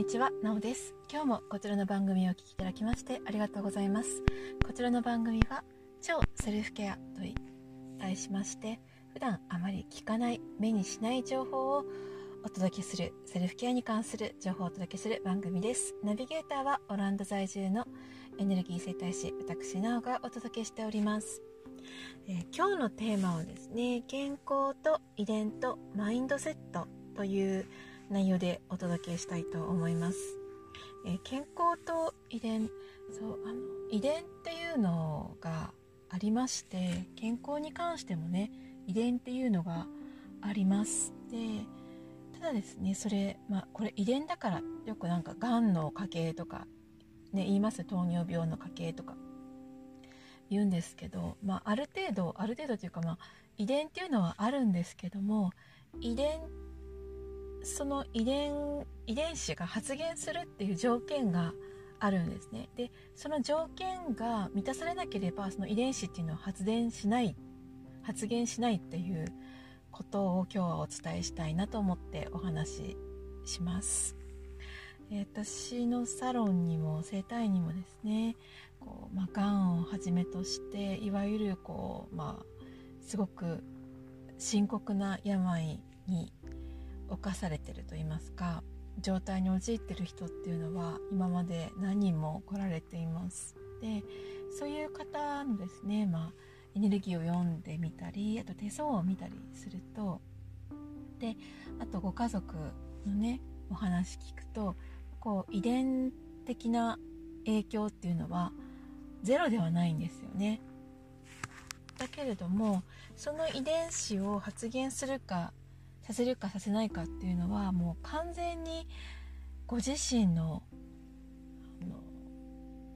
にちは、なおです。今日もこちらの番組をお聞きいただきましてありがとうございます。こちらの番組は、超セルフケアと題しまして、普段あまり聞かない、目にしない情報をお届けする、セルフケアに関する情報をお届けする番組です。ナビゲーターはオランダ在住のエネルギー生態師、私、なおがお届けしております。えー今日のテーマはですね、健康と遺伝とマインドセットという内容でお届けしたいと思います。えー健康と遺伝。そうあの遺伝っていうのがありまして健康に関してもね遺伝っていうのがあります。でただですねそれ、まあ、これ遺伝だからよくなんかがんの家系とか、ね、言います？糖尿病の家系とか。言うんですけど、まあ、ある程度ある程度というか、まあ、遺伝っていうのはあるんですけども遺伝その遺伝遺伝子が発現するっていう条件があるんですね。でその条件が満たされなければその遺伝子っていうのは発電しない発現しないっていうことを今日はお伝えしたいなと思ってお話しします。え私のサロンにも整体にもですねこう、まあ、がんをはじめとしていわゆるこう、まあ、すごく深刻な病に侵されてると言いますか状態に陥ってる人っていうのは今まで何人も来られています。でそういう方のですね、まあ、エネルギーを読んでみたりあと手相を見たりするとであとご家族のねお話聞くとこう遺伝的な影響っていうのはゼロではないんですよね。だけれどもその遺伝子を発現するかさせるかさせないかっていうのはもう完全にご自身の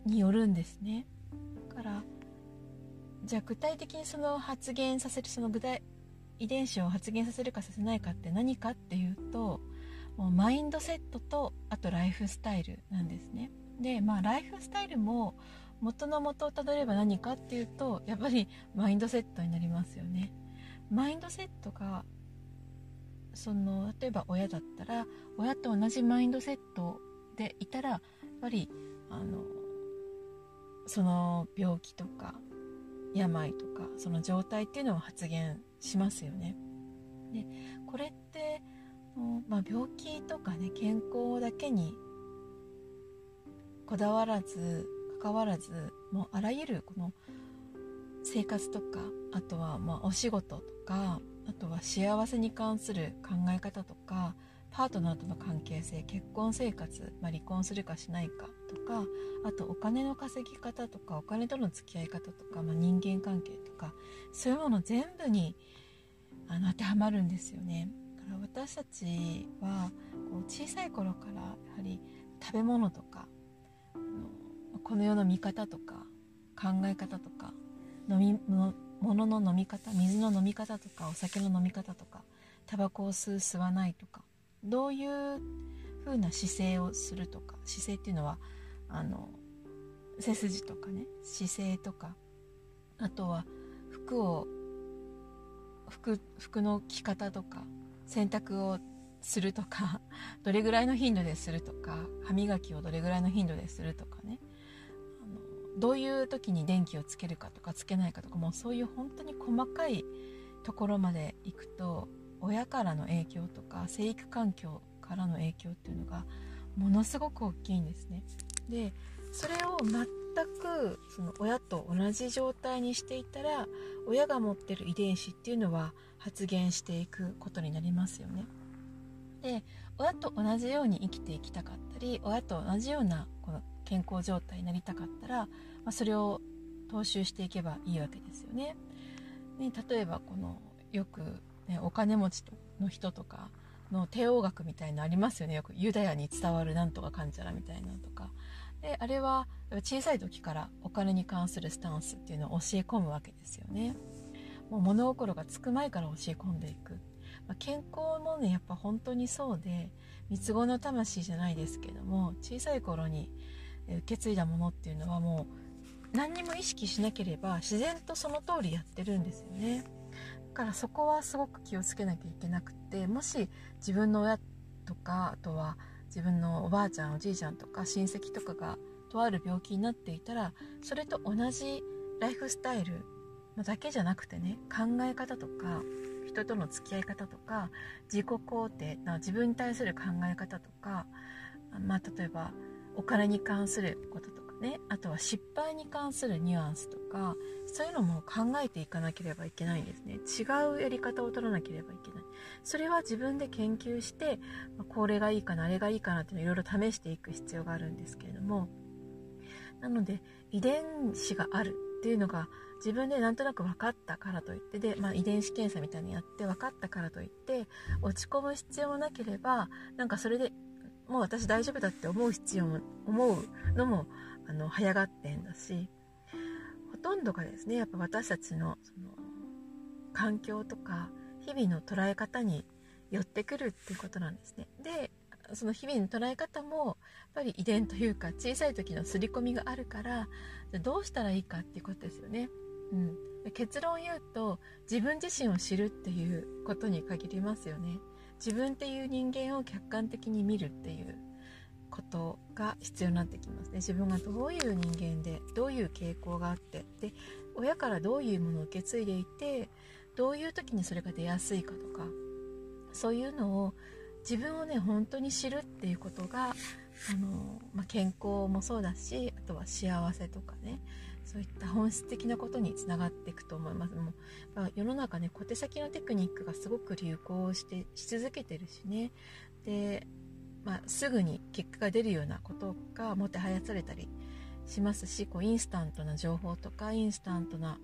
によるんですね。だからじゃあ具体的にその発現させるその具体遺伝子を発現させるかさせないかって何かっていうともうマインドセットとあとライフスタイルなんですね。でまあライフスタイルも元の元をたどれば何かっていうとやっぱりマインドセットになりますよね。マインドセットがその例えば親だったら親と同じマインドセットでいたらやっぱりあのその病気とか病とかその状態っていうのを発現しますよね。でこれって、まあ、病気とかね健康だけにこだわらず関わらずもうあらゆるこの生活とかあとはまお仕事とかあとは幸せに関する考え方とかパートナーとの関係性結婚生活、まあ、離婚するかしないかとかあとお金の稼ぎ方とかお金との付き合い方とか、まあ、人間関係とかそういうもの全部にあの当てはまるんですよね。だから私たちはこう小さい頃からやはり食べ物とかこの世の見方とか考え方とか飲み物物の飲み方水の飲み方とかお酒の飲み方とかタバコを吸う吸わないとかどういう風な姿勢をするとか姿勢っていうのはあの背筋とかね姿勢とかあとは服を服服の着方とか洗濯をするとかどれぐらいの頻度でするとか歯磨きをどれぐらいの頻度でするとかね。どういう時に電気をつけるかとかつけないかとかもうそういう本当に細かいところまで行くと親からの影響とか生育環境からの影響っていうのがものすごく大きいんですね。でそれを全くその親と同じ状態にしていたら親が持ってる遺伝子っていうのは発現していくことになりますよね。で親と同じように生きていきたかったり親と同じようなこの健康状態になりたかったら、まあ、それを踏襲していけばいいわけですよね。ね例えばこのよく、ね、お金持ちの人とかの帝王学みたいなのありますよね。よくユダヤに伝わるなんとかかんちゃらみたいなとか。であれは小さい時からお金に関するスタンスっていうのを教え込むわけですよね。もう物心がつく前から教え込んでいく、まあ、健康もねやっぱ本当にそうで三つ子の魂じゃないですけども小さい頃に受け継いだものっていうのはもう何にも意識しなければ自然とその通りやってるんですよね。だからそこはすごく気をつけなきゃいけなくてもし自分の親とかあとは自分のおばあちゃんおじいちゃんとか親戚とかがとある病気になっていたらそれと同じライフスタイルだけじゃなくてね考え方とか人との付き合い方とか自己肯定自分に対する考え方とか、まあ、例えばお金に関することとかね。あとは失敗に関するニュアンスとか。そういうのも考えていかなければいけないんですね。違うやり方を取らなければいけない。それは自分で研究してこれがいいかなあれがいいかなっていうのをいろいろ試していく必要があるんですけれども。なので遺伝子があるっていうのが自分でなんとなく分かったからといってで、まあ、遺伝子検査みたいにやって分かったからといって落ち込む必要もなければなんかそれでもう私大丈夫だって思う必要も思うのもあの早がってんだしほとんどがですねやっぱ私たちのその環境とか日々の捉え方に寄ってくるっていうことなんですね。でその日々の捉え方もやっぱり遺伝というか小さい時の刷り込みがあるからどうしたらいいかっていうことですよね。うん、結論を言うと自分自身を知るっていうことに限りますよね。自分っていう人間を客観的に見るっていうことが必要になってきますね。自分がどういう人間でどういう傾向があってで親からどういうものを受け継いでいてどういう時にそれが出やすいかとかそういうのを自分をね本当に知るっていうことがあの、まあ、健康もそうだしあとは幸せとかねそういった本質的なことにつながっていくと思います。もう、ま、世の中ね小手先のテクニックがすごく流行してし続けてるしね。でまあ、すぐに結果が出るようなことがもてはやされたりしますしこうインスタントな情報とかインスタントな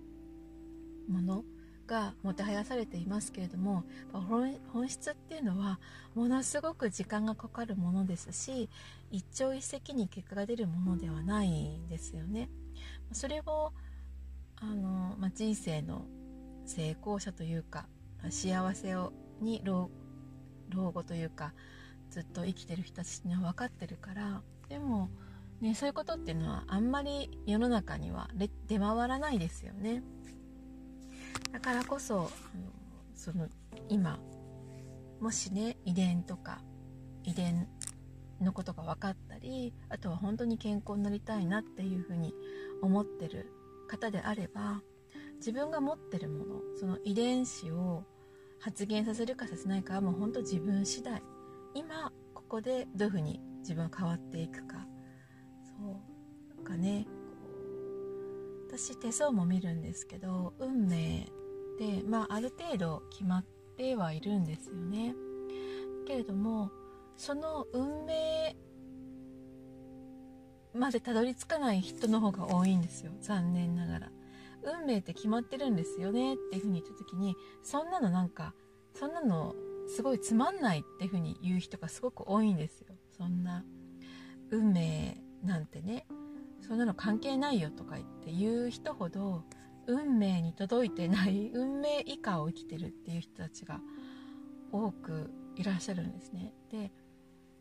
ものがもてはやされていますけれども本質っていうのはものすごく時間がかかるものですし一朝一夕に結果が出るものではないんですよね。それをあの、まあ、人生の成功者というか幸せをに老後というかずっと生きてる人たちには分かってるからでも、ね、そういうことっていうのはあんまり世の中には出回らないですよねだからこそあのその今もしね遺伝とか遺伝のことが分かったりあとは本当に健康になりたいなっていうふうに思ってる方であれば自分が持ってるものその遺伝子を発現させるかさせないかはもう本当自分次第。今ここでどういうふうに自分は変わっていくか。そう。なんかね私手相も見るんですけど運命で、まあ、ある程度決まってはいるんですよね。けれどもその運命までたどり着かない人の方が多いんですよ。残念ながら。運命って決まってるんですよねっていうふうに言った時にそんなのなんかそんなのすごいつまんないっていう風に言う人がすごく多いんですよ。そんな運命なんてねそんなの関係ないよとか言って言う人ほど運命に届いてない 運命以下を生きてるっていう人たちが多くいらっしゃるんですね。で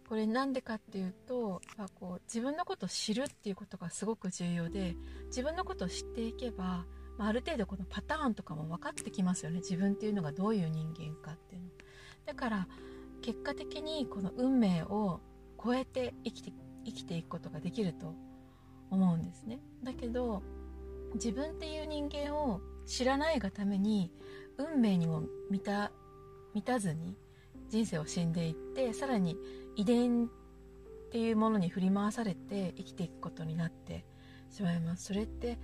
これなんでかっていうとやこう自分のことを知るっていうことがすごく重要で自分のことを知っていけば、まあ、ある程度このパターンとかも分かってきますよね。自分っていうのがどういう人間かっていうの。だから結果的にこの運命を超えて生きて生きていくことができると思うんですね。だけど自分っていう人間を知らないがために運命にも満た満たずに人生を死んでいってさらに遺伝っていうものに振り回されて生きていくことになってしまいます。それって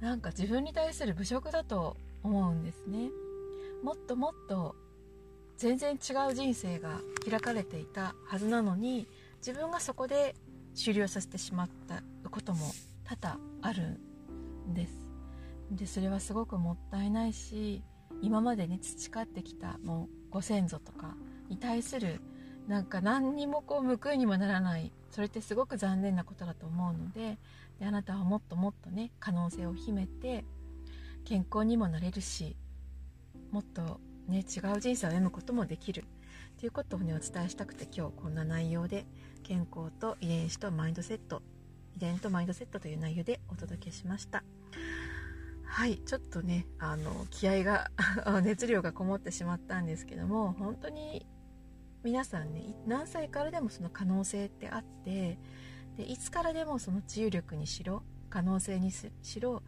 なんか自分に対する侮辱だと思うんですね。もっともっと全然違う人生が開かれていたはずなのに自分がそこで終了させてしまったことも多々あるんです。でそれはすごくもったいないし今までに培ってきたもうご先祖とかに対するなんか何にもこう報いにもならないそれってすごく残念なことだと思うのでであなたはもっともっとね可能性を秘めて健康にもなれるしもっとね、違う人生を歩むこともできる。ということをねお伝えしたくて今日こんな内容で健康と遺伝子とマインドセット遺伝とマインドセットという内容でお届けしました。はいちょっとねあの気合が 熱量がこもってしまったんですけども本当に皆さんね何歳からでもその可能性ってあってでいつからでもその治癒力にしろ可能性にしろ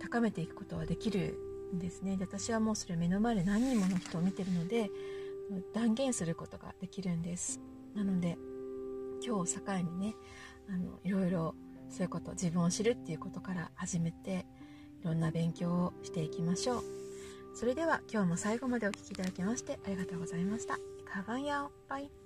高めていくことはできるんですね。で私はもうそれ目の前で何人もの人を見てるので断言することができるんです。なので今日を境にねあのいろいろそういうこと自分を知るっていうことから始めていろんな勉強をしていきましょう。それでは今日も最後までお聴きいただきましてありがとうございました。カバンヤオバイ